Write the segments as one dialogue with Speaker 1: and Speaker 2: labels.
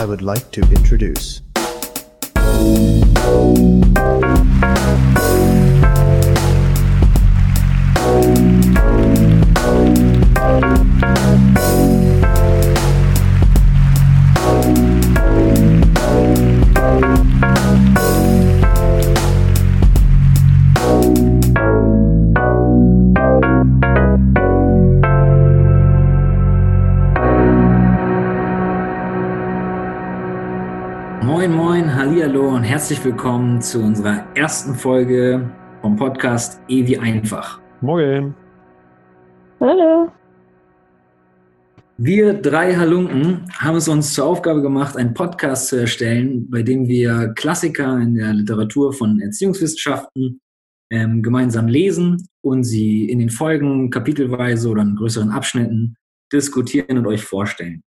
Speaker 1: I would like to introduce.
Speaker 2: Hallihallo und herzlich willkommen zu unserer ersten Folge vom Podcast E wie einfach.
Speaker 3: Morgen.
Speaker 4: Hallo.
Speaker 2: Wir drei Halunken haben es uns zur Aufgabe gemacht, einen Podcast zu erstellen, bei dem wir Klassiker in der Literatur von Erziehungswissenschaften ähm, gemeinsam lesen und sie in den Folgen kapitelweise oder in größeren Abschnitten diskutieren und euch vorstellen.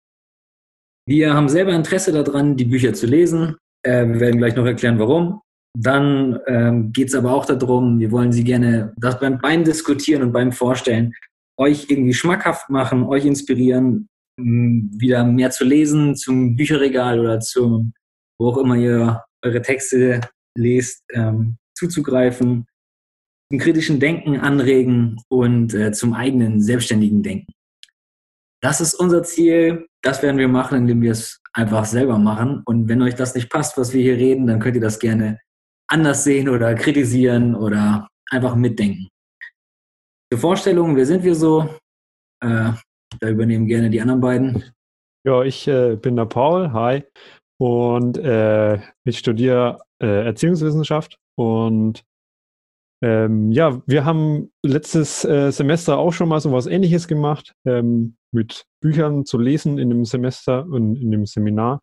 Speaker 2: Wir haben selber Interesse daran, die Bücher zu lesen. Äh, wir werden gleich noch erklären, warum. Dann ähm, geht es aber auch darum, wir wollen sie gerne das beim, beim Diskutieren und beim Vorstellen euch irgendwie schmackhaft machen, euch inspirieren, wieder mehr zu lesen zum Bücherregal oder zum, wo auch immer ihr eure Texte lest, ähm, zuzugreifen, zum kritischen Denken anregen und äh, zum eigenen selbstständigen Denken. Das ist unser Ziel. Das werden wir machen, indem wir es einfach selber machen. Und wenn euch das nicht passt, was wir hier reden, dann könnt ihr das gerne anders sehen oder kritisieren oder einfach mitdenken. Zur Vorstellung, wer sind wir so? Äh, da übernehmen gerne die anderen beiden.
Speaker 3: Ja, ich äh, bin der Paul, hi. Und äh, ich studiere äh, Erziehungswissenschaft. Und ähm, ja, wir haben letztes äh, Semester auch schon mal so was Ähnliches gemacht, ähm, mit Büchern zu lesen in dem Semester und in dem Seminar.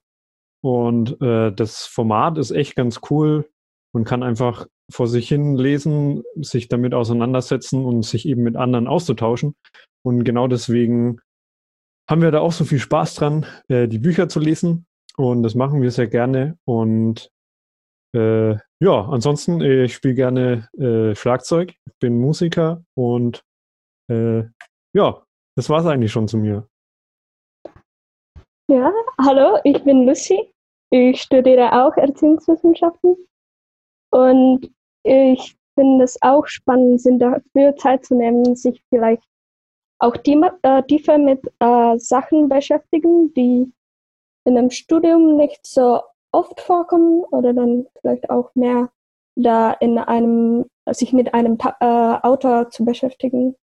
Speaker 3: Und äh, das Format ist echt ganz cool. Man kann einfach vor sich hin lesen, sich damit auseinandersetzen und sich eben mit anderen auszutauschen. Und genau deswegen haben wir da auch so viel Spaß dran, äh, die Bücher zu lesen. Und das machen wir sehr gerne. Und äh, ja, ansonsten, äh, ich spiele gerne äh, Schlagzeug, bin Musiker und äh, ja, das war es eigentlich schon zu mir.
Speaker 4: Ja, hallo, ich bin Lucy. Ich studiere auch Erziehungswissenschaften und ich finde es auch spannend, sich dafür Zeit zu nehmen, sich vielleicht auch äh, tiefer mit äh, Sachen beschäftigen, die in einem Studium nicht so oft vorkommen oder dann vielleicht auch mehr da in einem, sich mit einem äh, Autor zu beschäftigen.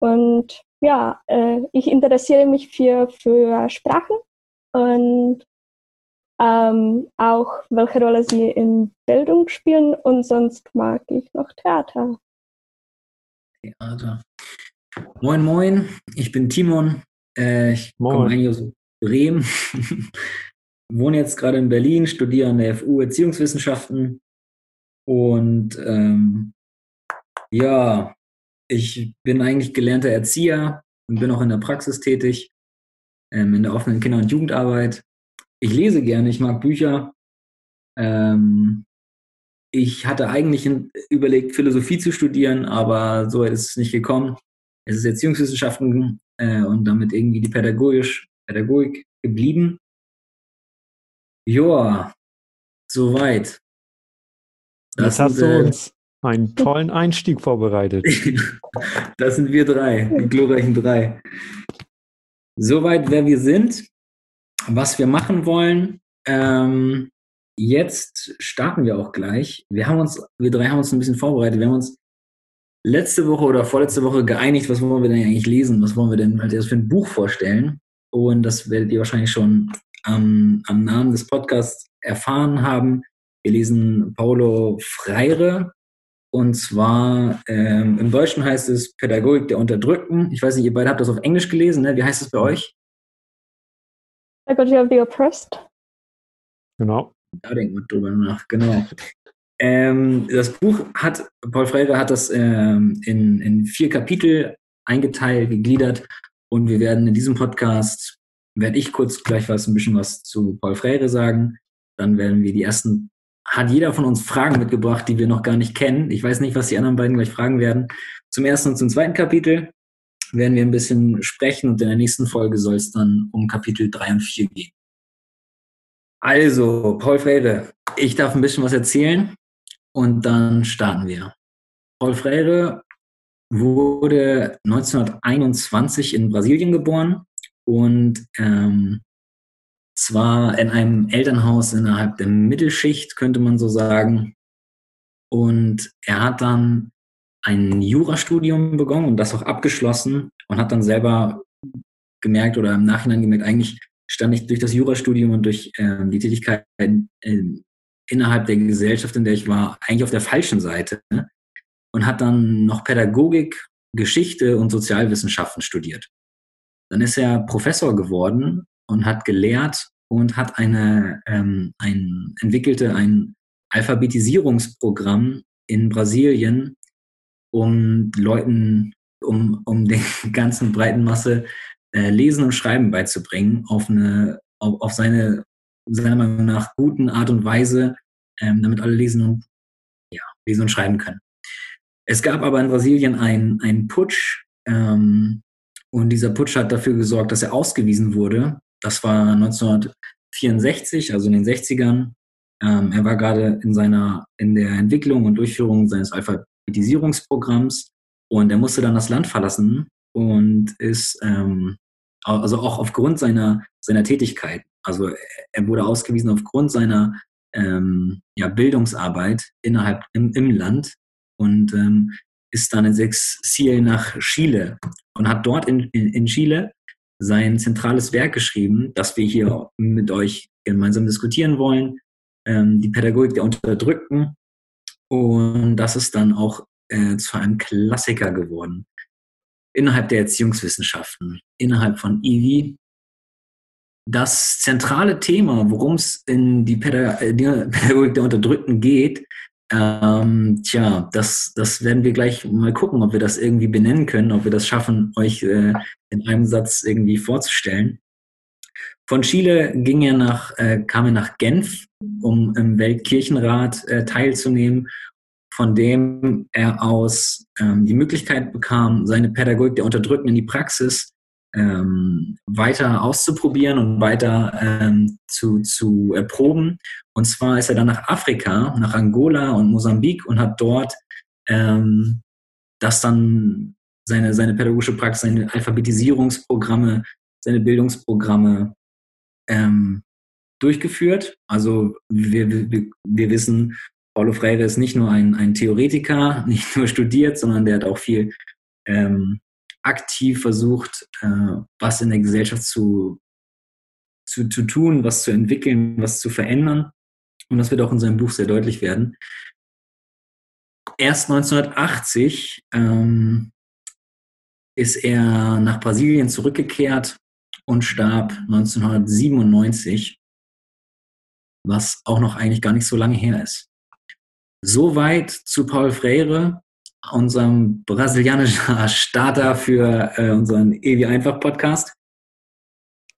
Speaker 4: Und ja, äh, ich interessiere mich für, für Sprachen und ähm, auch welche Rolle sie in Bildung spielen und sonst mag ich noch Theater.
Speaker 2: Theater. Moin, moin, ich bin Timon. Äh, ich komme eigentlich aus Bremen. wohne jetzt gerade in Berlin, studiere an der FU Erziehungswissenschaften und ähm, ja, ich bin eigentlich gelernter Erzieher und bin auch in der Praxis tätig, ähm, in der offenen Kinder- und Jugendarbeit. Ich lese gerne, ich mag Bücher. Ähm, ich hatte eigentlich überlegt, Philosophie zu studieren, aber so ist es nicht gekommen. Es ist Erziehungswissenschaften äh, und damit irgendwie die Pädagogisch, Pädagogik geblieben. Joa, soweit.
Speaker 3: Das, das hast du uns einen tollen Einstieg vorbereitet.
Speaker 2: das sind wir drei, die glorreichen drei. Soweit, wer wir sind, was wir machen wollen. Ähm, jetzt starten wir auch gleich. Wir haben uns, wir drei haben uns ein bisschen vorbereitet. Wir haben uns letzte Woche oder vorletzte Woche geeinigt, was wollen wir denn eigentlich lesen? Was wollen wir denn als für ein Buch vorstellen? Und das werdet ihr wahrscheinlich schon am, am Namen des Podcasts erfahren haben. Wir lesen Paulo Freire und zwar ähm, im Deutschen heißt es Pädagogik der Unterdrückten. Ich weiß nicht, ihr beide habt das auf Englisch gelesen, ne? Wie heißt es bei euch?
Speaker 4: Pedagogy of the Oppressed.
Speaker 3: Genau.
Speaker 2: Da denken wir drüber nach, genau. Ähm, das Buch hat, Paul Freire hat das ähm, in, in vier Kapitel eingeteilt, gegliedert und wir werden in diesem Podcast werde ich kurz gleich was, ein bisschen was zu Paul Freire sagen. Dann werden wir die ersten, hat jeder von uns Fragen mitgebracht, die wir noch gar nicht kennen. Ich weiß nicht, was die anderen beiden gleich fragen werden. Zum ersten und zum zweiten Kapitel werden wir ein bisschen sprechen und in der nächsten Folge soll es dann um Kapitel 3 und 4 gehen. Also, Paul Freire, ich darf ein bisschen was erzählen und dann starten wir. Paul Freire wurde 1921 in Brasilien geboren und ähm, zwar in einem Elternhaus innerhalb der Mittelschicht, könnte man so sagen. Und er hat dann ein Jurastudium begonnen und das auch abgeschlossen und hat dann selber gemerkt oder im Nachhinein gemerkt, eigentlich stand ich durch das Jurastudium und durch ähm, die Tätigkeit in, innerhalb der Gesellschaft, in der ich war, eigentlich auf der falschen Seite ne? und hat dann noch Pädagogik, Geschichte und Sozialwissenschaften studiert. Dann ist er Professor geworden und hat gelehrt und hat eine, ähm, ein, entwickelte ein Alphabetisierungsprogramm in Brasilien, um Leuten, um, um der ganzen breiten Masse äh, Lesen und Schreiben beizubringen auf eine, auf, auf seine, seiner Meinung nach guten Art und Weise, ähm, damit alle lesen und, ja, lesen und schreiben können. Es gab aber in Brasilien einen Putsch, ähm, und dieser Putsch hat dafür gesorgt, dass er ausgewiesen wurde. Das war 1964, also in den 60ern. Ähm, er war gerade in seiner, in der Entwicklung und Durchführung seines Alphabetisierungsprogramms und er musste dann das Land verlassen und ist, ähm, also auch aufgrund seiner, seiner Tätigkeit. Also er wurde ausgewiesen aufgrund seiner ähm, ja, Bildungsarbeit innerhalb im, im Land und ähm, ist dann ins Exil nach Chile und hat dort in, in, in Chile sein zentrales Werk geschrieben, das wir hier mit euch gemeinsam diskutieren wollen, ähm, die Pädagogik der Unterdrückten. Und das ist dann auch äh, zu einem Klassiker geworden. Innerhalb der Erziehungswissenschaften, innerhalb von IWI. Das zentrale Thema, worum es in die äh, Pädagogik der Unterdrückten geht, ähm, tja, das, das werden wir gleich mal gucken, ob wir das irgendwie benennen können, ob wir das schaffen, euch äh, in einem Satz irgendwie vorzustellen. Von Chile ging er nach, äh, kam er nach Genf, um im Weltkirchenrat äh, teilzunehmen, von dem er aus ähm, die Möglichkeit bekam, seine Pädagogik der Unterdrückten in die Praxis ähm, weiter auszuprobieren und weiter ähm, zu, zu erproben. Und zwar ist er dann nach Afrika, nach Angola und Mosambik und hat dort ähm, das dann seine, seine pädagogische Praxis, seine Alphabetisierungsprogramme, seine Bildungsprogramme ähm, durchgeführt. Also wir, wir, wir wissen, Paulo Freire ist nicht nur ein, ein Theoretiker, nicht nur studiert, sondern der hat auch viel ähm, aktiv versucht, äh, was in der Gesellschaft zu, zu, zu tun, was zu entwickeln, was zu verändern. Und das wird auch in seinem Buch sehr deutlich werden. Erst 1980 ähm, ist er nach Brasilien zurückgekehrt und starb 1997, was auch noch eigentlich gar nicht so lange her ist. Soweit zu Paul Freire unserem brasilianischen Starter für äh, unseren Ewi Einfach Podcast.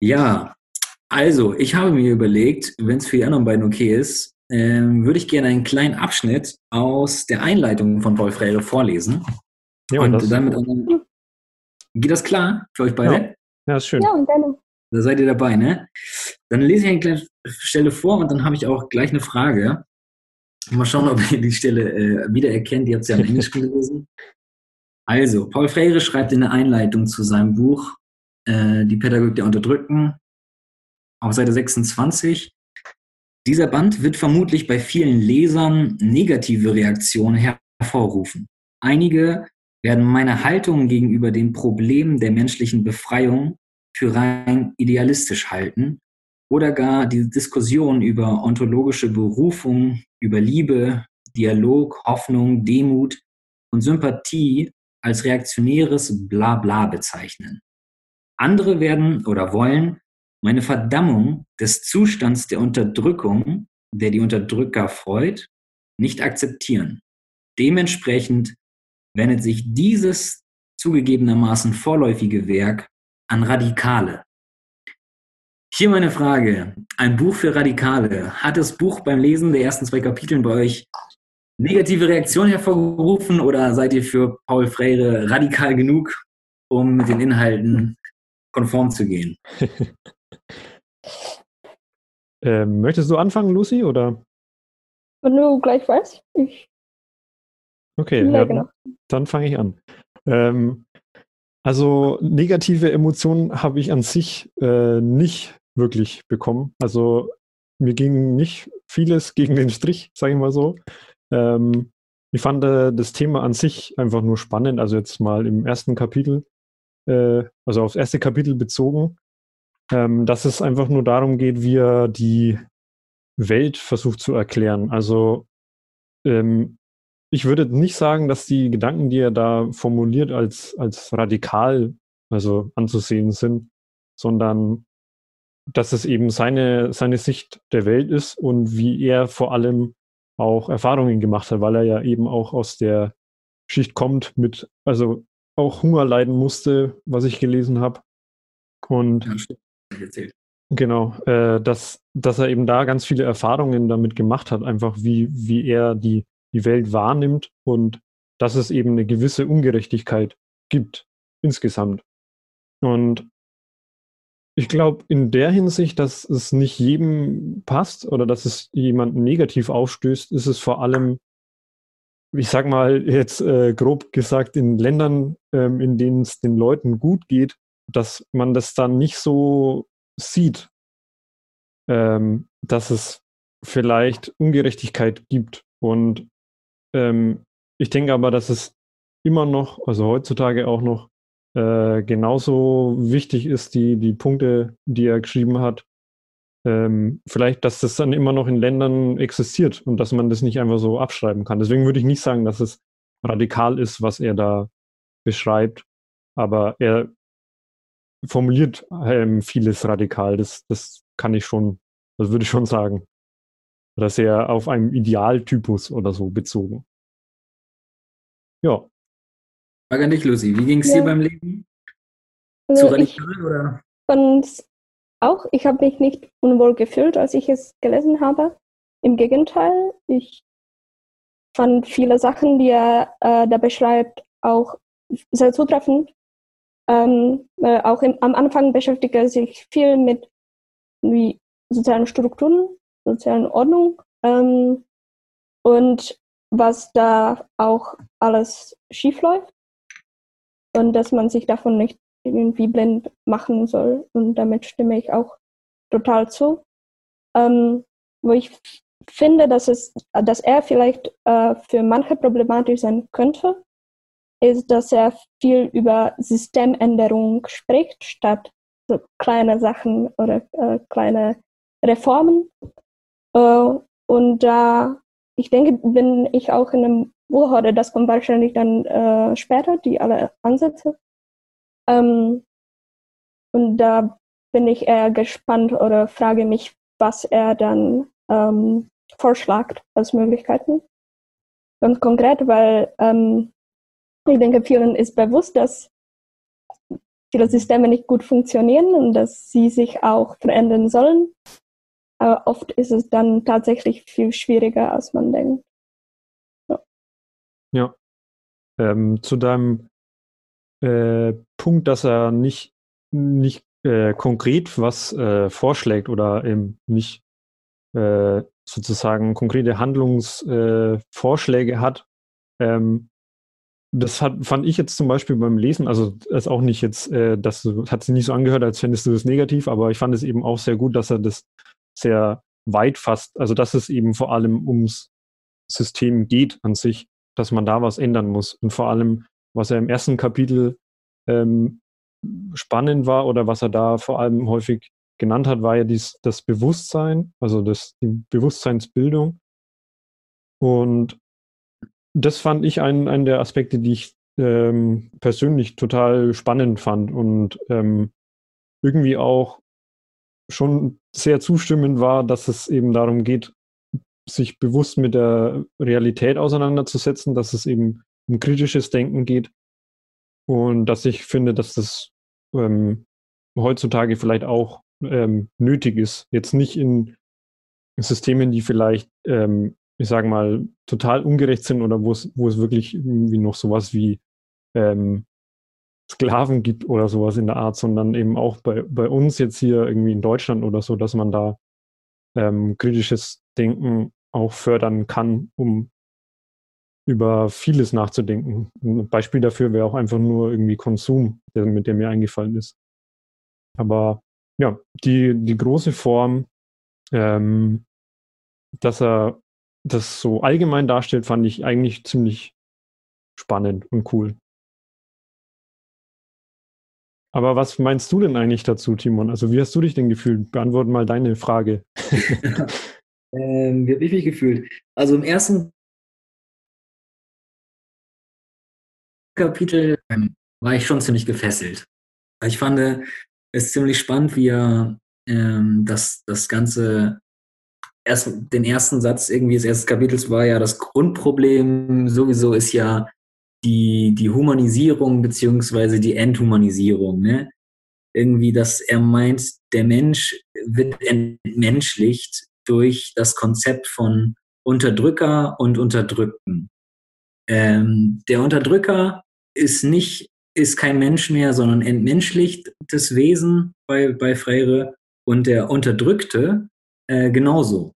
Speaker 2: Ja, also ich habe mir überlegt, wenn es für die anderen beiden okay ist, ähm, würde ich gerne einen kleinen Abschnitt aus der Einleitung von Paul Freire vorlesen. Ja, und das damit anderen, geht das klar für euch beide?
Speaker 3: Ja, ja ist schön. Ja,
Speaker 2: und dann. Da seid ihr dabei, ne? Dann lese ich eine kleine Stelle vor und dann habe ich auch gleich eine Frage. Mal schauen, ob ihr die Stelle äh, wiedererkennt. Ihr habt es ja in Englisch gelesen. Also, Paul Freire schreibt in der Einleitung zu seinem Buch äh, Die Pädagogik der Unterdrückten auf Seite 26. Dieser Band wird vermutlich bei vielen Lesern negative Reaktionen hervorrufen. Einige werden meine Haltung gegenüber den Problemen der menschlichen Befreiung für rein idealistisch halten oder gar die Diskussion über ontologische Berufung, über Liebe, Dialog, Hoffnung, Demut und Sympathie als reaktionäres Blabla bezeichnen. Andere werden oder wollen meine Verdammung des Zustands der Unterdrückung, der die Unterdrücker freut, nicht akzeptieren. Dementsprechend wendet sich dieses zugegebenermaßen vorläufige Werk an Radikale, hier meine Frage. Ein Buch für Radikale. Hat das Buch beim Lesen der ersten zwei Kapiteln bei euch negative Reaktionen hervorgerufen oder seid ihr für Paul Freire radikal genug, um mit den Inhalten konform zu gehen?
Speaker 3: Ähm, möchtest du anfangen, Lucy, oder?
Speaker 4: Wenn du gleich weißt, ich.
Speaker 3: Okay,
Speaker 4: Ja, genau.
Speaker 3: dann fange ich an. Ähm, also negative Emotionen habe ich an sich äh, nicht wirklich bekommen. Also mir ging nicht vieles gegen den Strich, sage ich mal so. Ähm, ich fand äh, das Thema an sich einfach nur spannend. Also jetzt mal im ersten Kapitel, äh, also aufs erste Kapitel bezogen, ähm, dass es einfach nur darum geht, wie er die Welt versucht zu erklären. Also ähm, ich würde nicht sagen, dass die Gedanken, die er da formuliert, als, als radikal also anzusehen sind, sondern dass es eben seine, seine Sicht der Welt ist und wie er vor allem auch Erfahrungen gemacht hat, weil er ja eben auch aus der Schicht kommt mit, also auch Hunger leiden musste, was ich gelesen habe. Und
Speaker 2: Ja.
Speaker 3: Genau, äh, dass, dass er eben da ganz viele Erfahrungen damit gemacht hat, einfach wie, wie er die, die Welt wahrnimmt und dass es eben eine gewisse Ungerechtigkeit gibt insgesamt. Und ich glaube, in der Hinsicht, dass es nicht jedem passt oder dass es jemanden negativ aufstößt, ist es vor allem, ich sag mal jetzt äh, grob gesagt, in Ländern, ähm, in denen es den Leuten gut geht, dass man das dann nicht so sieht, ähm, dass es vielleicht Ungerechtigkeit gibt. Und ähm, ich denke aber, dass es immer noch, also heutzutage auch noch, äh, genauso wichtig ist, die, die Punkte, die er geschrieben hat, ähm, vielleicht, dass das dann immer noch in Ländern existiert und dass man das nicht einfach so abschreiben kann. Deswegen würde ich nicht sagen, dass es radikal ist, was er da beschreibt, aber er formuliert ähm, vieles radikal. Das, das kann ich schon, das würde ich schon sagen. Oder sehr auf einem Idealtypus oder so bezogen. Ja,
Speaker 2: Frage an dich, Lucy. Wie ging es
Speaker 4: Ja.
Speaker 2: dir beim Leben? Zu
Speaker 4: Also ich
Speaker 2: radikal oder?
Speaker 4: fand auch, ich habe mich nicht unwohl gefühlt, als ich es gelesen habe. Im Gegenteil, ich fand viele Sachen, die er äh, da beschreibt, auch sehr zutreffend. Ähm, äh, auch im, am Anfang beschäftigt er sich viel mit wie sozialen Strukturen, sozialen Ordnung ähm, und was da auch alles schief läuft und dass man sich davon nicht irgendwie blind machen soll. Und damit stimme ich auch total zu. Ähm, wo ich finde, dass, es, dass er vielleicht äh, für manche problematisch sein könnte, ist, dass er viel über Systemänderung spricht, statt so kleine Sachen oder äh, kleine Reformen. Äh, und da, ich denke, bin ich auch in einem Buch, oder das kommt wahrscheinlich dann äh, später, die alle Ansätze. Ähm, und da bin ich eher gespannt oder frage mich, was er dann ähm, vorschlägt als Möglichkeiten. Ganz konkret, weil ähm, ich denke, vielen ist bewusst, dass viele Systeme nicht gut funktionieren und dass sie sich auch verändern sollen. Aber oft ist es dann tatsächlich viel schwieriger, als man denkt.
Speaker 3: Ja. Ähm, zu deinem äh, Punkt, dass er nicht, nicht äh, konkret was äh, vorschlägt oder eben nicht äh, sozusagen konkrete Handlungsvorschläge äh, hat. Ähm, das hat, fand ich jetzt zum Beispiel beim Lesen, also ist auch nicht jetzt, äh, das hat sich nicht so angehört, als fändest du das negativ, aber ich fand es eben auch sehr gut, dass er das sehr weit fasst, also dass es eben vor allem ums System geht an sich, dass man da was ändern muss. Und vor allem, was er im ersten Kapitel ähm, spannend war oder was er da vor allem häufig genannt hat, war ja dies, das Bewusstsein, also das, die Bewusstseinsbildung. Und das fand ich einen, einen der Aspekte, die ich ähm, persönlich total spannend fand und ähm, irgendwie auch schon sehr zustimmend war, dass es eben darum geht, sich bewusst mit der Realität auseinanderzusetzen, dass es eben um kritisches Denken geht und dass ich finde, dass das ähm, heutzutage vielleicht auch ähm, nötig ist. Jetzt nicht in Systemen, die vielleicht, ähm, ich sage mal, total ungerecht sind oder wo es, wirklich irgendwie noch sowas wie ähm, Sklaven gibt oder sowas in der Art, sondern eben auch bei, bei uns jetzt hier irgendwie in Deutschland oder so, dass man da ähm, kritisches Denken auch fördern kann, um über vieles nachzudenken. Ein Beispiel dafür wäre auch einfach nur irgendwie Konsum, der, mit dem mir eingefallen ist. Aber ja, die, die große Form, ähm, dass er das so allgemein darstellt, fand ich eigentlich ziemlich spannend und cool. Aber was meinst du denn eigentlich dazu, Timon? Also wie hast du dich denn gefühlt? Beantworte mal deine Frage.
Speaker 2: ähm, wie habe ich mich gefühlt? Also im ersten Kapitel ähm, war ich schon ziemlich gefesselt. Ich fand es ziemlich spannend, wie er ähm, das, das Ganze, erst, den ersten Satz irgendwie des ersten Kapitels war ja, das Grundproblem sowieso ist ja die, die Humanisierung beziehungsweise die Enthumanisierung. Ne? Irgendwie, dass er meint, der Mensch wird entmenschlicht durch das Konzept von Unterdrücker und Unterdrückten. Ähm, der Unterdrücker ist nicht, ist kein Mensch mehr, sondern entmenschlichtes Wesen bei, bei Freire und der Unterdrückte äh, genauso.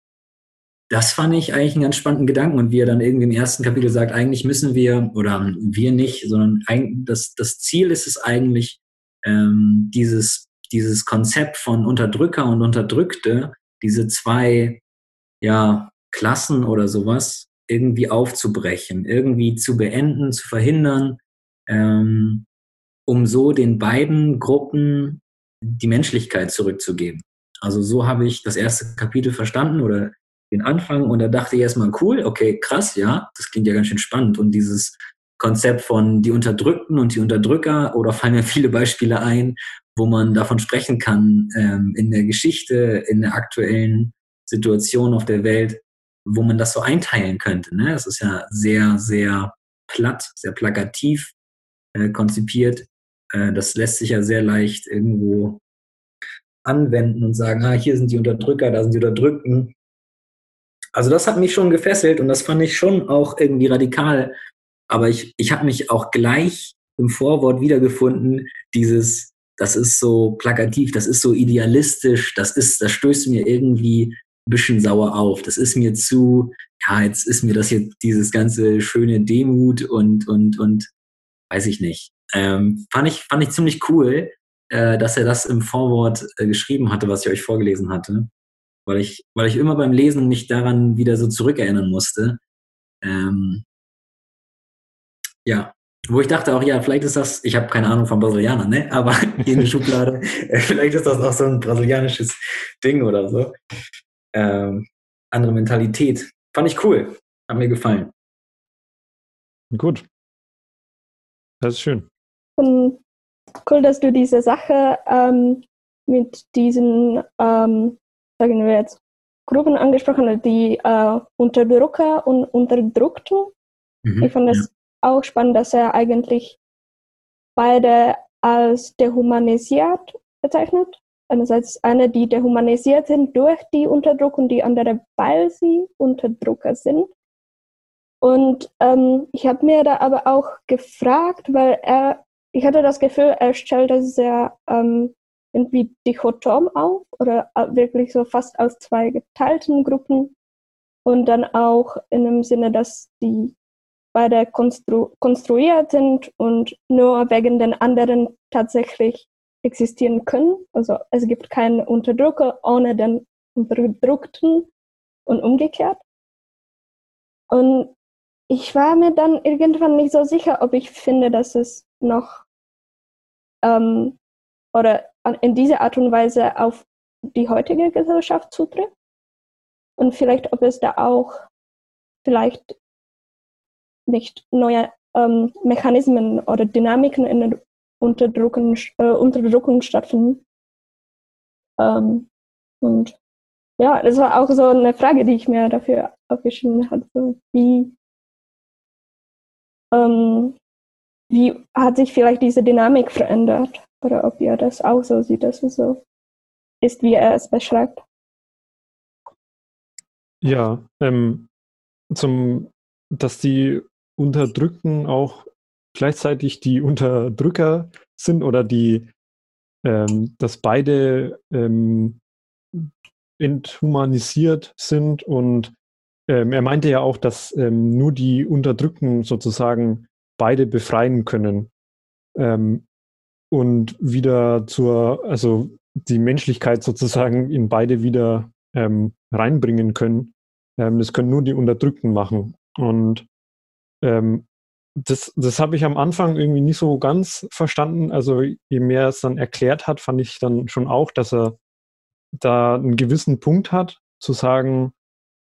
Speaker 2: Das fand ich eigentlich einen ganz spannenden Gedanken und wie er dann irgendwie im ersten Kapitel sagt, eigentlich müssen wir, oder wir nicht, sondern das, das Ziel ist es eigentlich, ähm, dieses, dieses Konzept von Unterdrücker und Unterdrückte, diese zwei ja, Klassen oder sowas, irgendwie aufzubrechen, irgendwie zu beenden, zu verhindern, ähm, um so den beiden Gruppen die Menschlichkeit zurückzugeben. Also so habe ich das erste Kapitel verstanden oder den Anfang und da dachte ich erstmal, cool, okay, krass, ja, das klingt ja ganz schön spannend. Und dieses Konzept von die Unterdrückten und die Unterdrücker oder fallen mir viele Beispiele ein, wo man davon sprechen kann ähm, in der Geschichte, in der aktuellen Situation auf der Welt, wo man das so einteilen könnte. Ne? Das ist ja sehr, sehr platt, sehr plakativ äh, konzipiert. Äh, das lässt sich ja sehr leicht irgendwo anwenden und sagen, ah, hier sind die Unterdrücker, da sind die Unterdrückten. Also das hat mich schon gefesselt und das fand ich schon auch irgendwie radikal. Aber ich, ich habe mich auch gleich im Vorwort wiedergefunden, dieses, das ist so plakativ, das ist so idealistisch, das ist, das stößt mir irgendwie ein bisschen sauer auf. Das ist mir zu, ja, jetzt ist mir das hier dieses ganze schöne Demut und, und, und weiß ich nicht. Ähm, fand, ich, fand ich ziemlich cool, äh, dass er das im Vorwort äh, geschrieben hatte, was ich euch vorgelesen hatte. Weil ich, weil ich immer beim Lesen mich daran wieder so zurückerinnern musste. Ähm, ja, wo ich dachte auch, ja, vielleicht ist das, ich habe keine Ahnung von Brasilianern, ne? aber in der Schublade, äh, vielleicht ist das auch so ein brasilianisches Ding oder so. Ähm, andere Mentalität. Fand ich cool. Hat mir gefallen.
Speaker 3: Gut. Das ist schön.
Speaker 4: Und cool, dass du diese Sache ähm, mit diesen, ähm, sagen wir jetzt, Gruppen angesprochen hast, die äh, Unterdrücker und Unterdrückten. Mhm, ich fand es ja. Auch spannend, dass er eigentlich beide als dehumanisiert bezeichnet. Einerseits eine, die dehumanisiert sind durch die Unterdrückung, die andere, weil sie Unterdrücker sind. Und ähm, ich habe mir da aber auch gefragt, weil er, ich hatte das Gefühl, er stellt das sehr ähm, irgendwie dichotom auf oder wirklich so fast aus zwei geteilten Gruppen und dann auch in dem Sinne, dass die beide konstru konstruiert sind und nur wegen den anderen tatsächlich existieren können. Also es gibt keinen Unterdrücker ohne den Unterdrückten und umgekehrt. Und ich war mir dann irgendwann nicht so sicher, ob ich finde, dass es noch ähm, oder in dieser Art und Weise auf die heutige Gesellschaft zutrifft. Und vielleicht, ob es da auch vielleicht nicht neue ähm, Mechanismen oder Dynamiken in der Unterdrückung, äh, Unterdrückung stattfinden. Ähm, und ja, das war auch so eine Frage, die ich mir dafür aufgeschrieben. So, wie ähm, wie hat sich vielleicht diese Dynamik verändert? Oder ob ihr das auch so sieht, dass es so ist, wie er es beschreibt?
Speaker 3: Ja, ähm, zum, dass die Unterdrückten auch gleichzeitig die Unterdrücker sind oder die, ähm, dass beide ähm, enthumanisiert sind. Und ähm, er meinte ja auch, dass ähm, nur die Unterdrückten sozusagen beide befreien können ähm, und wieder zur, also die Menschlichkeit sozusagen in beide wieder ähm, reinbringen können. Das können nur die Unterdrückten machen. Und ähm, das, das habe ich am Anfang irgendwie nicht so ganz verstanden. Also je mehr er es dann erklärt hat, fand ich dann schon auch, dass er da einen gewissen Punkt hat, zu sagen,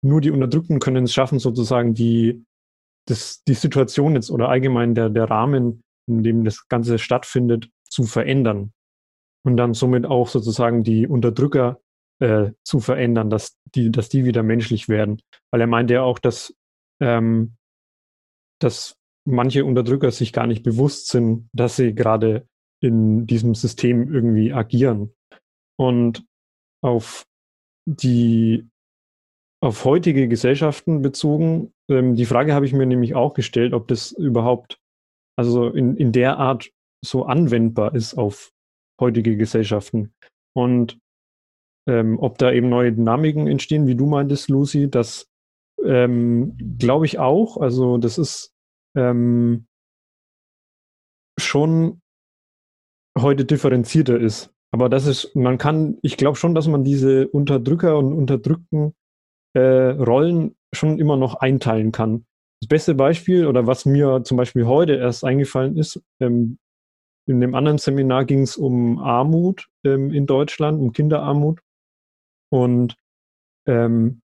Speaker 3: nur die Unterdrückten können es schaffen, sozusagen die, das, die Situation jetzt oder allgemein der, der Rahmen, in dem das Ganze stattfindet, zu verändern. Und dann somit auch sozusagen die Unterdrücker äh, zu verändern, dass die, dass die wieder menschlich werden. Weil er meinte ja auch, dass, ähm, dass manche Unterdrücker sich gar nicht bewusst sind, dass sie gerade in diesem System irgendwie agieren. Und auf die auf heutige Gesellschaften bezogen, ähm, die Frage habe ich mir nämlich auch gestellt, ob das überhaupt also in, in der Art so anwendbar ist auf heutige Gesellschaften. Und ähm, ob da eben neue Dynamiken entstehen, wie du meintest, Lucy, das ähm, glaube ich auch. Also das ist ähm, schon heute differenzierter ist. Aber das ist, man kann, ich glaube schon, dass man diese Unterdrücker und unterdrückten äh, Rollen schon immer noch einteilen kann. Das beste Beispiel oder was mir zum Beispiel heute erst eingefallen ist, ähm, in dem anderen Seminar ging es um Armut ähm, in Deutschland, um Kinderarmut. Und ähm,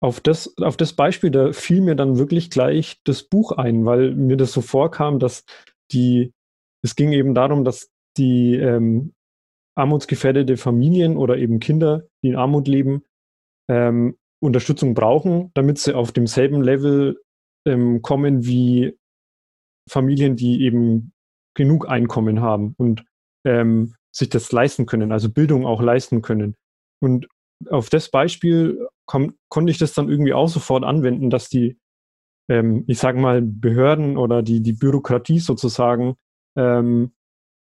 Speaker 3: auf das, auf das Beispiel, da fiel mir dann wirklich gleich das Buch ein, weil mir das so vorkam, dass die, es ging eben darum, dass die ähm, armutsgefährdete Familien oder eben Kinder, die in Armut leben, ähm, Unterstützung brauchen, damit sie auf demselben Level ähm, kommen wie Familien, die eben genug Einkommen haben und ähm, sich das leisten können, also Bildung auch leisten können. Und auf das Beispiel konnte ich das dann irgendwie auch sofort anwenden, dass die, ähm, ich sage mal, Behörden oder die, die Bürokratie sozusagen, ähm,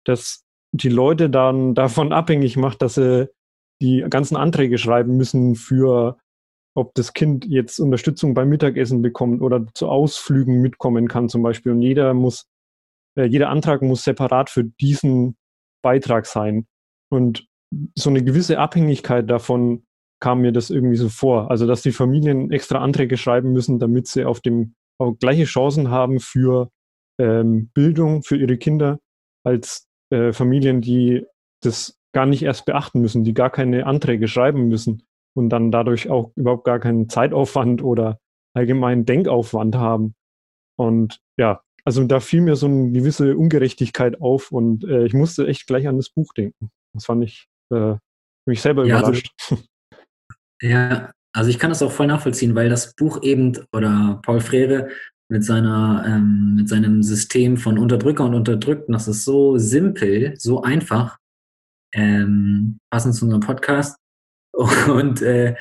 Speaker 3: dass die Leute dann davon abhängig macht, dass sie die ganzen Anträge schreiben müssen für, ob das Kind jetzt Unterstützung beim Mittagessen bekommt oder zu Ausflügen mitkommen kann zum Beispiel. Und jeder muss, äh, jeder Antrag muss separat für diesen Beitrag sein. Und so eine gewisse Abhängigkeit davon kam mir das irgendwie so vor. Also, dass die Familien extra Anträge schreiben müssen, damit sie auf dem auf gleiche Chancen haben für ähm, Bildung für ihre Kinder als äh, Familien, die das gar nicht erst beachten müssen, die gar keine Anträge schreiben müssen und dann dadurch auch überhaupt gar keinen Zeitaufwand oder allgemeinen Denkaufwand haben. Und ja, also da fiel mir so eine gewisse Ungerechtigkeit auf und äh, ich musste echt gleich an das Buch denken. Das fand ich äh, mich selber ja, also überrascht. Also,
Speaker 2: ja, also ich kann das auch voll nachvollziehen, weil das Buch eben oder Paul Frere mit seiner ähm, mit seinem System von Unterdrücker und Unterdrückten, das ist so simpel, so einfach, ähm, passend zu unserem Podcast. Und äh,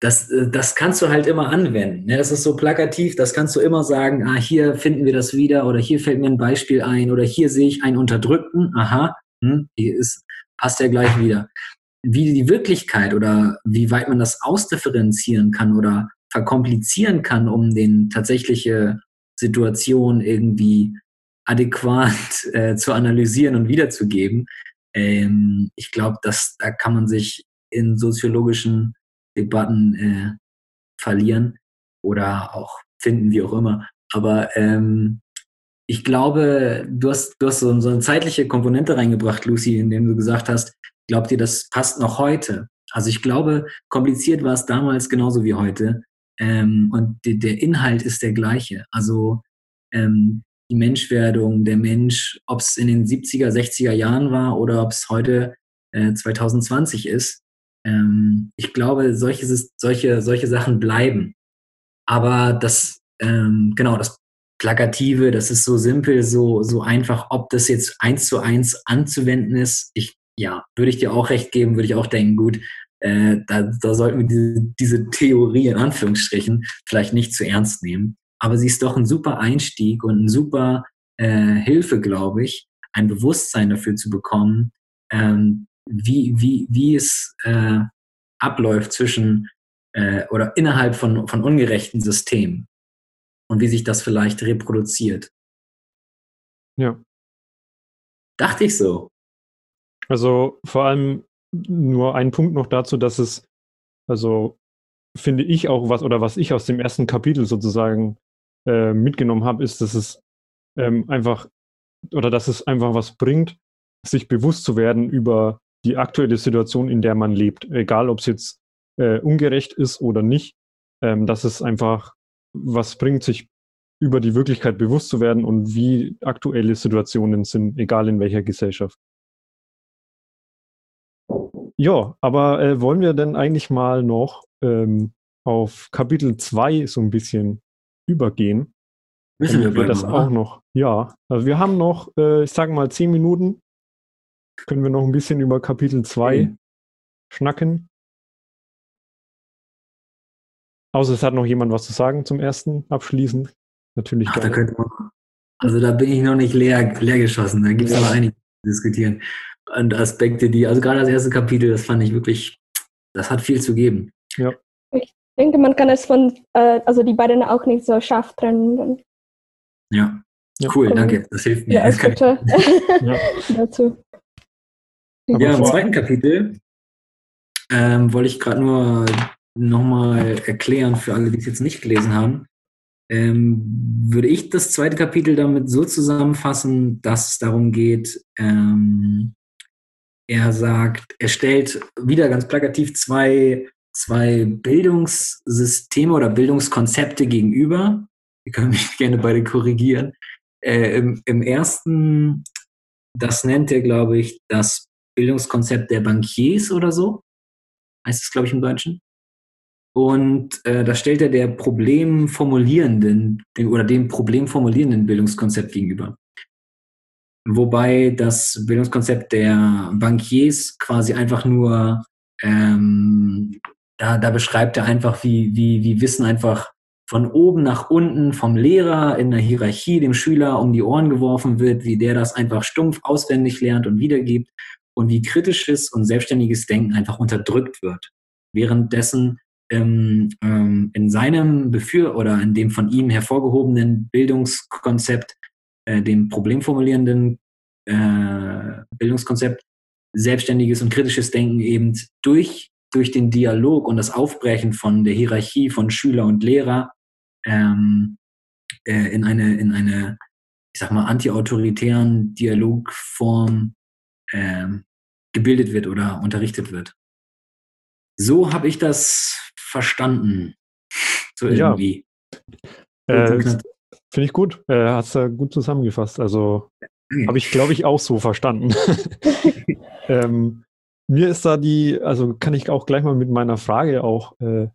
Speaker 2: das, äh, das kannst du halt immer anwenden. Ne? Das ist so plakativ, das kannst du immer sagen, ah, hier finden wir das wieder oder hier fällt mir ein Beispiel ein oder hier sehe ich einen Unterdrückten, aha, hm, hier ist, passt ja gleich wieder wie die Wirklichkeit oder wie weit man das ausdifferenzieren kann oder verkomplizieren kann, um den tatsächliche Situation irgendwie adäquat äh, zu analysieren und wiederzugeben. Ähm, ich glaube, dass da kann man sich in soziologischen Debatten äh, verlieren oder auch finden, wie auch immer. Aber ähm, ich glaube, du hast, du hast so, so, eine zeitliche Komponente reingebracht, Lucy, indem du gesagt hast, Glaubt ihr, das passt noch heute? Also ich glaube, kompliziert war es damals genauso wie heute. Ähm, und de, der Inhalt ist der gleiche. Also ähm, die Menschwerdung, der Mensch, ob es in den 70er, 60er Jahren war oder ob es heute äh, 2020 ist. Ähm, ich glaube, solche, solche, solche Sachen bleiben. Aber das, ähm, genau, das Plakative, das ist so simpel, so, so einfach, ob das jetzt eins zu eins anzuwenden ist. Ich ja, würde ich dir auch recht geben, würde ich auch denken, gut, äh, da, da sollten wir diese, diese Theorie in Anführungsstrichen vielleicht nicht zu ernst nehmen. Aber sie ist doch ein super Einstieg und eine super äh, Hilfe, glaube ich, ein Bewusstsein dafür zu bekommen, ähm, wie, wie, wie es äh, abläuft zwischen äh, oder innerhalb von, von ungerechten Systemen und wie sich das vielleicht reproduziert.
Speaker 3: Ja.
Speaker 2: Dachte ich so.
Speaker 3: Also vor allem nur ein Punkt noch dazu, dass es, also finde ich auch was, oder was ich aus dem ersten Kapitel sozusagen äh, mitgenommen habe, ist, dass es ähm, einfach, oder dass es einfach was bringt, sich bewusst zu werden über die aktuelle Situation, in der man lebt. Egal, ob es jetzt äh, ungerecht ist oder nicht, ähm, dass es einfach was bringt, sich über die Wirklichkeit bewusst zu werden und wie aktuelle Situationen sind, egal in welcher Gesellschaft. Ja, aber äh, wollen wir denn eigentlich mal noch ähm, auf Kapitel 2 so ein bisschen übergehen?
Speaker 2: Müssen wir,
Speaker 3: wir das auch noch. Ja, also wir haben noch, äh, ich sage mal, zehn Minuten. Können wir noch ein bisschen über Kapitel 2 mhm. schnacken? Außer es hat noch jemand was zu sagen zum ersten abschließend. Natürlich
Speaker 2: Ach, da könnte man, also da bin ich noch nicht leer, leer geschossen. Da gibt es ja. aber einige zu diskutieren. Und Aspekte, die, also gerade das erste Kapitel, das fand ich wirklich, das hat viel zu geben.
Speaker 3: Ja.
Speaker 4: Ich denke, man kann es von, äh, also die beiden auch nicht so scharf trennen.
Speaker 2: Ja. ja. Cool, cool, danke. Das hilft mir.
Speaker 4: Ja, das kann ja. dazu.
Speaker 2: Ja, im zweiten Kapitel ähm, wollte ich gerade nur nochmal erklären für alle, die es jetzt nicht gelesen haben, ähm, würde ich das zweite Kapitel damit so zusammenfassen, dass es darum geht, ähm, er sagt, er stellt wieder ganz plakativ zwei, zwei Bildungssysteme oder Bildungskonzepte gegenüber. Ihr könnt mich gerne beide korrigieren. Äh, im, Im ersten, das nennt er, glaube ich, das Bildungskonzept der Bankiers oder so. Heißt es, glaube ich, im Deutschen. Und äh, da stellt er der problemformulierenden dem, oder dem problemformulierenden Bildungskonzept gegenüber. Wobei das Bildungskonzept der Bankiers quasi einfach nur, ähm, da, da beschreibt er einfach, wie, wie, wie Wissen einfach von oben nach unten vom Lehrer in der Hierarchie dem Schüler um die Ohren geworfen wird, wie der das einfach stumpf auswendig lernt und wiedergibt und wie kritisches und selbstständiges Denken einfach unterdrückt wird. Währenddessen ähm, ähm, in seinem Befür oder in dem von ihm hervorgehobenen Bildungskonzept, äh, dem problemformulierenden äh, Bildungskonzept, selbstständiges und kritisches Denken eben durch, durch den Dialog und das Aufbrechen von der Hierarchie von Schüler und Lehrer ähm, äh, in eine, in eine, ich sag mal, antiautoritären Dialogform ähm, gebildet wird oder unterrichtet wird. So habe ich das verstanden. So irgendwie.
Speaker 3: Ja. Äh, Finde ich gut. Äh, hast du gut zusammengefasst. Also habe ich, glaube ich, auch so verstanden. ähm, mir ist da die, also kann ich auch gleich mal mit meiner Frage auch äh,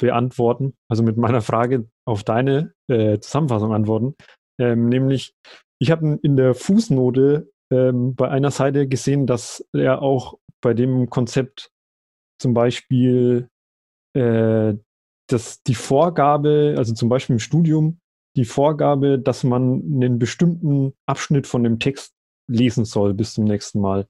Speaker 3: beantworten, also mit meiner Frage auf deine äh, Zusammenfassung antworten. Ähm, nämlich, ich habe in der Fußnote ähm, bei einer Seite gesehen, dass er auch bei dem Konzept zum Beispiel äh, dass die Vorgabe, also zum Beispiel im Studium, die Vorgabe, dass man einen bestimmten Abschnitt von dem Text lesen soll bis zum nächsten Mal,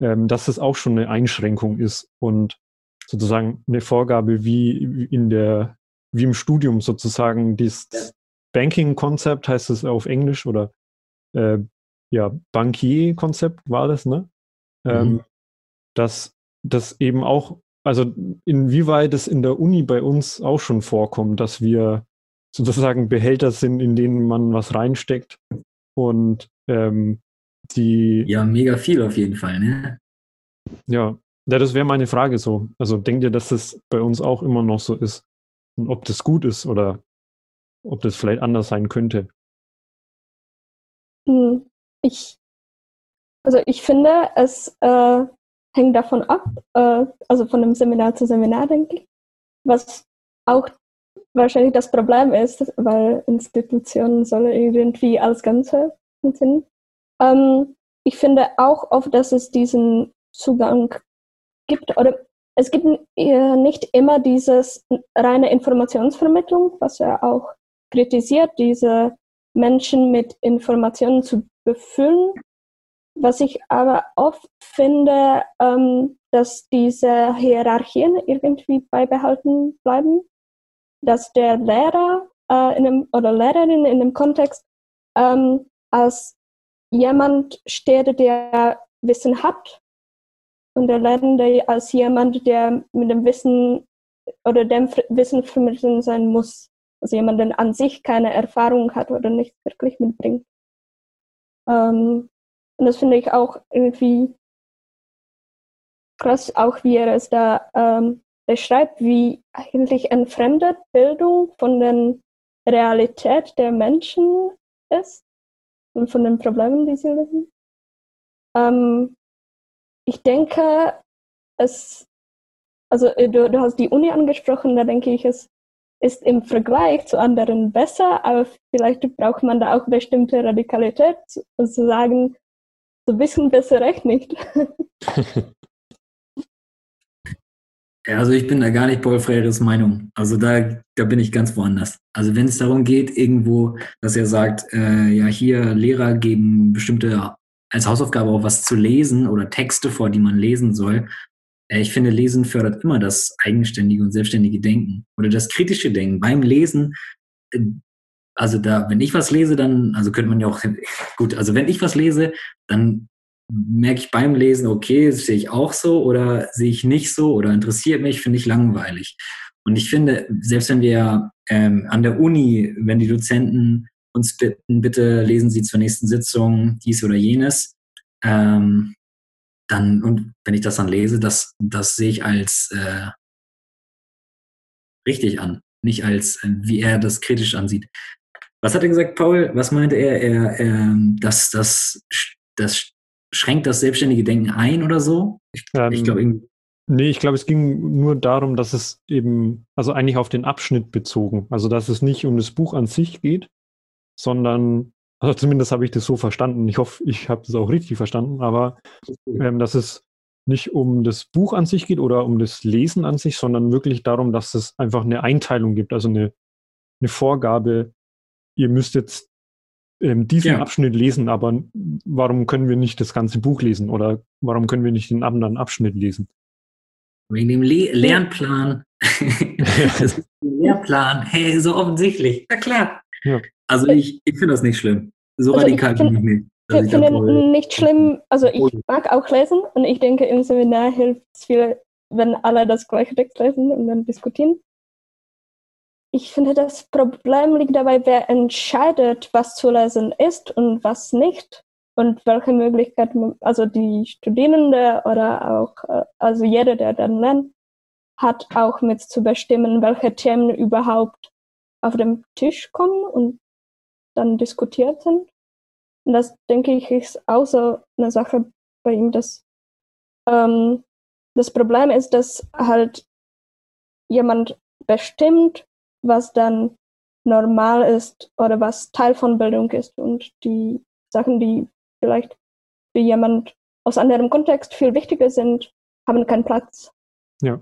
Speaker 3: ähm, dass das auch schon eine Einschränkung ist und sozusagen eine Vorgabe wie in der, wie im Studium sozusagen dieses Banking-Konzept heißt es auf Englisch oder äh, ja, Bankier-Konzept war das, ne? Mhm. Ähm, dass das eben auch, also inwieweit es in der Uni bei uns auch schon vorkommt, dass wir sozusagen Behälter sind, in denen man was reinsteckt und ähm, die.
Speaker 2: Ja, mega viel auf jeden Fall, ne?
Speaker 3: Ja, ja das wäre meine Frage so. Also denkt ihr, dass das bei uns auch immer noch so ist? Und ob das gut ist oder ob das vielleicht anders sein könnte?
Speaker 4: Hm, ich, also ich finde, es äh, hängt davon ab, äh, also von einem Seminar zu Seminar, denke ich, was auch wahrscheinlich das Problem ist, weil Institutionen sollen irgendwie als Ganze funktionieren. Ähm, ich finde auch oft, dass es diesen Zugang gibt oder es gibt nicht immer dieses reine Informationsvermittlung, was er auch kritisiert, diese Menschen mit Informationen zu befüllen, was ich aber oft finde, ähm, dass diese Hierarchien irgendwie beibehalten bleiben, dass der Lehrer äh, in einem, oder Lehrerin in dem Kontext ähm, als jemand steht, der Wissen hat und der Lernende als jemand, der mit dem Wissen oder dem Wissen vermitteln sein muss. Also jemand, der an sich keine Erfahrung hat oder nicht wirklich mitbringt. Ähm, und das finde ich auch irgendwie krass, auch wie er es da ähm, beschreibt, wie eigentlich entfremdet Bildung von der Realität der Menschen ist und von den Problemen, die sie lösen. Ähm, ich denke, es, also äh, du, du hast die Uni angesprochen, da denke ich, es ist im Vergleich zu anderen besser, aber vielleicht braucht man da auch bestimmte Radikalität, zu sagen, so bisschen besser recht nicht.
Speaker 2: Ja, also ich bin da gar nicht Paul Freires Meinung. Also da, da bin ich ganz woanders. Also wenn es darum geht, irgendwo, dass er sagt, äh, ja, hier Lehrer geben bestimmte als Hausaufgabe auch was zu lesen oder Texte vor, die man lesen soll. Äh, ich finde, Lesen fördert immer das eigenständige und selbstständige Denken oder das kritische Denken. Beim Lesen, äh, also da, wenn ich was lese, dann, also könnte man ja auch, gut, also wenn ich was lese, dann merke ich beim Lesen, okay, sehe ich auch so oder sehe ich nicht so oder interessiert mich, finde ich langweilig. Und ich finde, selbst wenn wir ähm, an der Uni, wenn die Dozenten uns bitten, bitte lesen Sie zur nächsten Sitzung dies oder jenes, ähm, dann, und wenn ich das dann lese, das, das sehe ich als äh, richtig an, nicht als, äh, wie er das kritisch ansieht. Was hat er gesagt, Paul? Was meinte er? er, er dass das, das schränkt das selbstständige Denken ein oder so?
Speaker 3: Ich, ähm, ich glaube. Nee, ich glaube, es ging nur darum, dass es eben, also eigentlich auf den Abschnitt bezogen, also dass es nicht um das Buch an sich geht, sondern, also zumindest habe ich das so verstanden. Ich hoffe, ich habe das auch richtig verstanden, aber ähm, dass es nicht um das Buch an sich geht oder um das Lesen an sich, sondern wirklich darum, dass es einfach eine Einteilung gibt, also eine, eine Vorgabe. Ihr müsst jetzt ähm, diesen ja. Abschnitt lesen, aber warum können wir nicht das ganze Buch lesen oder warum können wir nicht den anderen Abschnitt lesen?
Speaker 2: Wegen dem Le Lernplan. das ist der Lehrplan. Hey, so offensichtlich. Na klar. Ja. Also ich, ich finde das nicht schlimm. So also radikal bin ich nicht.
Speaker 4: Also ich finde nicht schlimm, also ich mag auch lesen und ich denke im Seminar hilft es viel, wenn alle das gleiche Text lesen und dann diskutieren ich finde, das Problem liegt dabei, wer entscheidet, was zu lesen ist und was nicht und welche Möglichkeiten, also die Studierende oder auch, äh, also jeder, der dann lernt, hat auch mit zu bestimmen, welche Themen überhaupt auf dem Tisch kommen und dann diskutiert sind. Und das, denke ich, ist auch so eine Sache bei ihm, dass ähm, das Problem ist, dass halt jemand bestimmt, was dann normal ist oder was Teil von Bildung ist und die Sachen, die vielleicht für jemand aus anderem Kontext viel wichtiger sind, haben keinen Platz.
Speaker 3: Ja.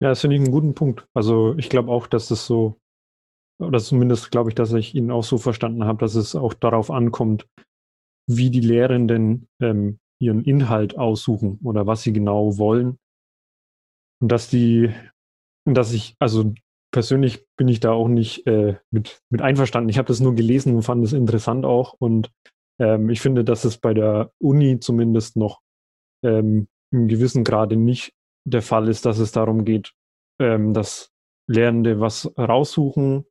Speaker 3: Ja, das finde ich einen guten Punkt. Also ich glaube auch, dass es so, oder zumindest glaube ich, dass ich ihn auch so verstanden habe, dass es auch darauf ankommt, wie die Lehrenden ähm, ihren Inhalt aussuchen oder was sie genau wollen. Und dass die, dass ich, also persönlich bin ich da auch nicht äh, mit, mit einverstanden. Ich habe das nur gelesen und fand es interessant auch. Und ähm, ich finde, dass es bei der Uni zumindest noch ähm, im gewissen Grade nicht der Fall ist, dass es darum geht, ähm, dass Lehrende was raussuchen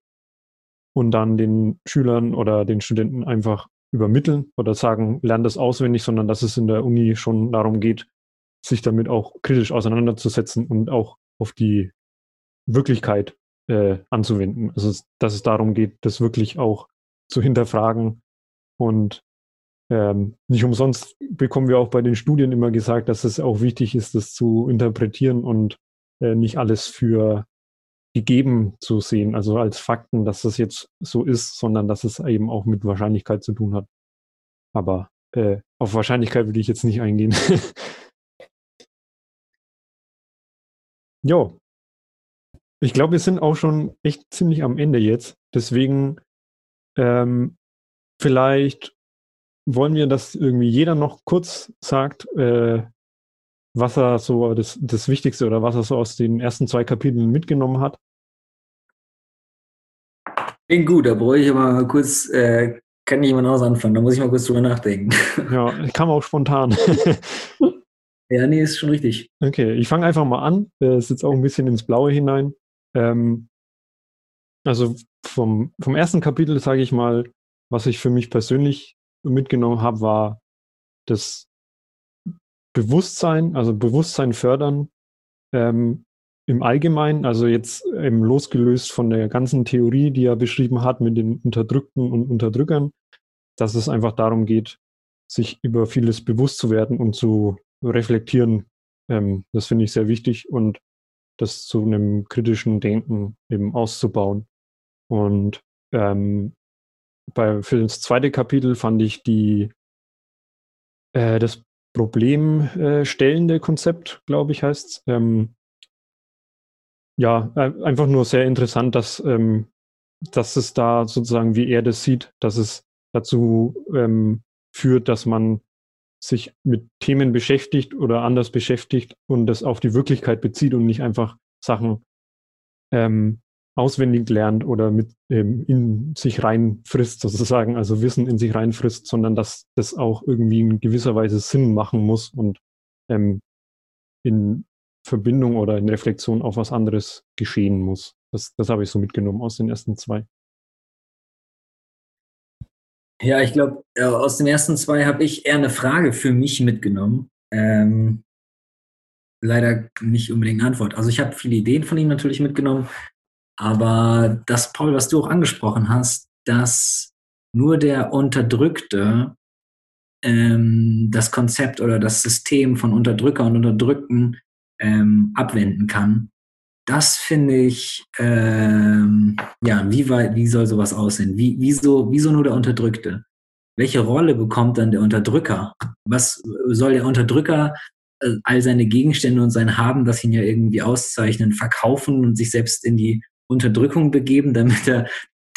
Speaker 3: und dann den Schülern oder den Studenten einfach übermitteln oder sagen, lern das auswendig, sondern dass es in der Uni schon darum geht, sich damit auch kritisch auseinanderzusetzen und auch auf die Wirklichkeit äh, anzuwenden. Also dass es darum geht, das wirklich auch zu hinterfragen. Und ähm, nicht umsonst bekommen wir auch bei den Studien immer gesagt, dass es auch wichtig ist, das zu interpretieren und äh, nicht alles für gegeben zu sehen, also als Fakten, dass das jetzt so ist, sondern dass es eben auch mit Wahrscheinlichkeit zu tun hat. Aber äh, auf Wahrscheinlichkeit würde ich jetzt nicht eingehen. jo, ich glaube, wir sind auch schon echt ziemlich am Ende jetzt. Deswegen ähm, vielleicht wollen wir, dass irgendwie jeder noch kurz sagt, äh, was er so das, das Wichtigste oder was er so aus den ersten zwei Kapiteln mitgenommen hat.
Speaker 2: Klingt gut, da brauche ich aber mal kurz, äh, kann jemand aus anfangen, da muss ich mal kurz drüber nachdenken.
Speaker 3: Ja, kam auch spontan.
Speaker 2: ja, nee, ist schon richtig.
Speaker 3: Okay, ich fange einfach mal an. Das ist jetzt auch ein bisschen ins Blaue hinein. Ähm, also vom, vom ersten Kapitel, sage ich mal, was ich für mich persönlich mitgenommen habe, war das Bewusstsein, also Bewusstsein fördern ähm, im Allgemeinen, also jetzt eben losgelöst von der ganzen Theorie, die er beschrieben hat mit den Unterdrückten und Unterdrückern, dass es einfach darum geht, sich über vieles bewusst zu werden und zu reflektieren. Ähm, das finde ich sehr wichtig und das zu einem kritischen Denken eben auszubauen. Und ähm, bei, für das zweite Kapitel fand ich die, äh, das problemstellende äh, Konzept, glaube ich, heißt es. Ähm, ja, äh, einfach nur sehr interessant, dass, ähm, dass es da sozusagen, wie er das sieht, dass es dazu ähm, führt, dass man sich mit Themen beschäftigt oder anders beschäftigt und das auf die Wirklichkeit bezieht und nicht einfach Sachen ähm, auswendig lernt oder mit ähm, in sich reinfrisst, sozusagen, also Wissen in sich reinfrisst, sondern dass das auch irgendwie in gewisser Weise Sinn machen muss und ähm, in Verbindung oder in Reflexion auf was anderes geschehen muss. Das, das habe ich so mitgenommen aus den ersten zwei.
Speaker 2: Ja, ich glaube, äh, aus den ersten zwei habe ich eher eine Frage für mich mitgenommen. Ähm, leider nicht unbedingt eine Antwort. Also ich habe viele Ideen von ihm natürlich mitgenommen, aber das, Paul, was du auch angesprochen hast, dass nur der Unterdrückte ähm, das Konzept oder das System von Unterdrücker und Unterdrückten ähm, abwenden kann, das finde ich, ähm, ja, wie, weit, wie soll sowas aussehen? Wie, wieso, wieso nur der Unterdrückte? Welche Rolle bekommt dann der Unterdrücker? Was soll der Unterdrücker äh, all seine Gegenstände und sein Haben, das ihn ja irgendwie auszeichnen, verkaufen und sich selbst in die Unterdrückung begeben, damit er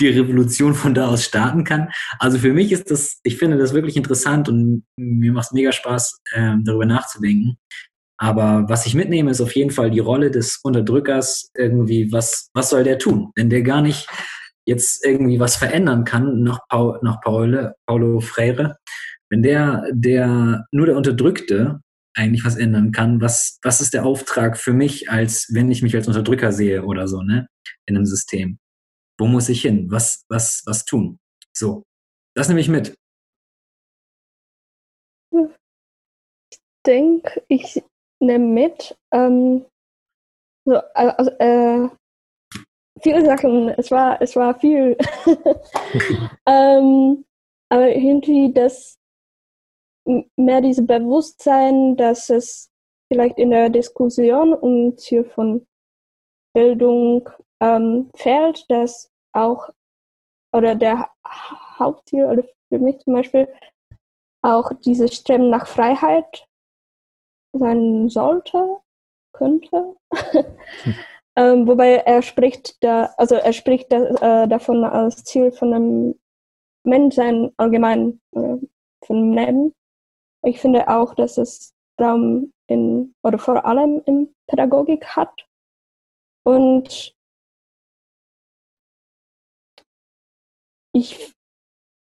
Speaker 2: die Revolution von da aus starten kann. Also für mich ist das, ich finde das wirklich interessant und mir macht es mega Spaß, äh, darüber nachzudenken. Aber was ich mitnehme, ist auf jeden Fall die Rolle des Unterdrückers irgendwie, was, was soll der tun? Wenn der gar nicht jetzt irgendwie was verändern kann, nach, Paul, nach Paul, Paulo Freire, wenn der, der, nur der Unterdrückte eigentlich was ändern kann, was, was ist der Auftrag für mich, als wenn ich mich als Unterdrücker sehe oder so, ne? In einem System. Wo muss ich hin? Was, was, was tun? So. Das nehme ich mit.
Speaker 4: Ich denke, ich mit, ähm, so, also, äh, viele Sachen, es war, es war viel. ähm, aber irgendwie das mehr dieses Bewusstsein, dass es vielleicht in der Diskussion und hier von Bildung ähm, fehlt, dass auch, oder der Hauptziel, oder für mich zum Beispiel, auch dieses Streben nach Freiheit sein sollte, könnte. hm. ähm, wobei er spricht da, also er spricht da, äh, davon als Ziel von einem Menschsein allgemein, äh, von Leben. Ich finde auch, dass es Raum in, oder vor allem in Pädagogik hat. Und ich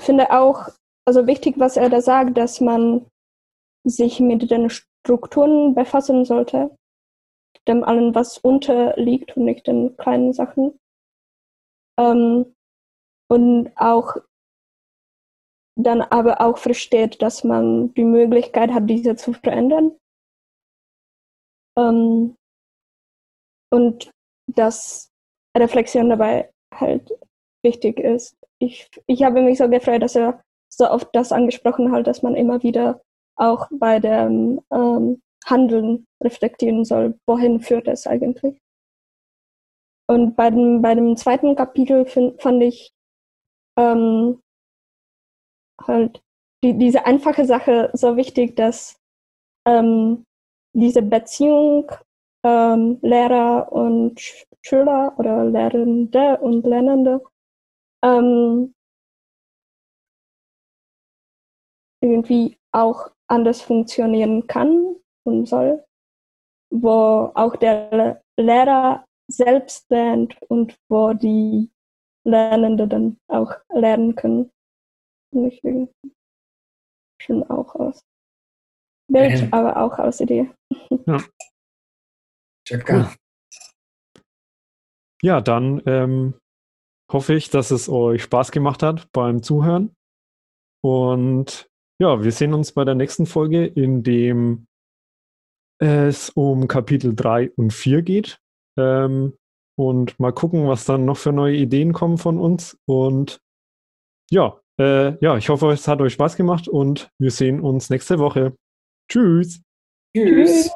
Speaker 4: finde auch, also wichtig, was er da sagt, dass man sich mit den Strukturen befassen sollte, dem allen, was unterliegt und nicht den kleinen Sachen. Ähm, und auch dann aber auch versteht, dass man die Möglichkeit hat, diese zu verändern. Ähm, und dass Reflexion dabei halt wichtig ist. Ich, ich habe mich so gefreut, dass er so oft das angesprochen hat, dass man immer wieder auch bei dem ähm, Handeln reflektieren soll, wohin führt es eigentlich. Und bei dem, bei dem zweiten Kapitel find, fand ich ähm, halt die, diese einfache Sache so wichtig, dass ähm, diese Beziehung ähm, Lehrer und Schüler oder Lehrende und Lernende ähm, irgendwie auch anders funktionieren kann und soll, wo auch der Lehrer selbst lernt und wo die Lernenden dann auch lernen können. Und ich schon auch aus Bild, ähm. aber auch aus Idee. Ja.
Speaker 3: Cool. Ja, dann ähm, hoffe ich, dass es euch Spaß gemacht hat beim Zuhören. Und ja, wir sehen uns bei der nächsten Folge, in dem es um Kapitel 3 und 4 geht. Ähm, und mal gucken, was dann noch für neue Ideen kommen von uns. Und ja, äh, ja, ich hoffe, es hat euch Spaß gemacht und wir sehen uns nächste Woche. Tschüss.
Speaker 2: Tschüss.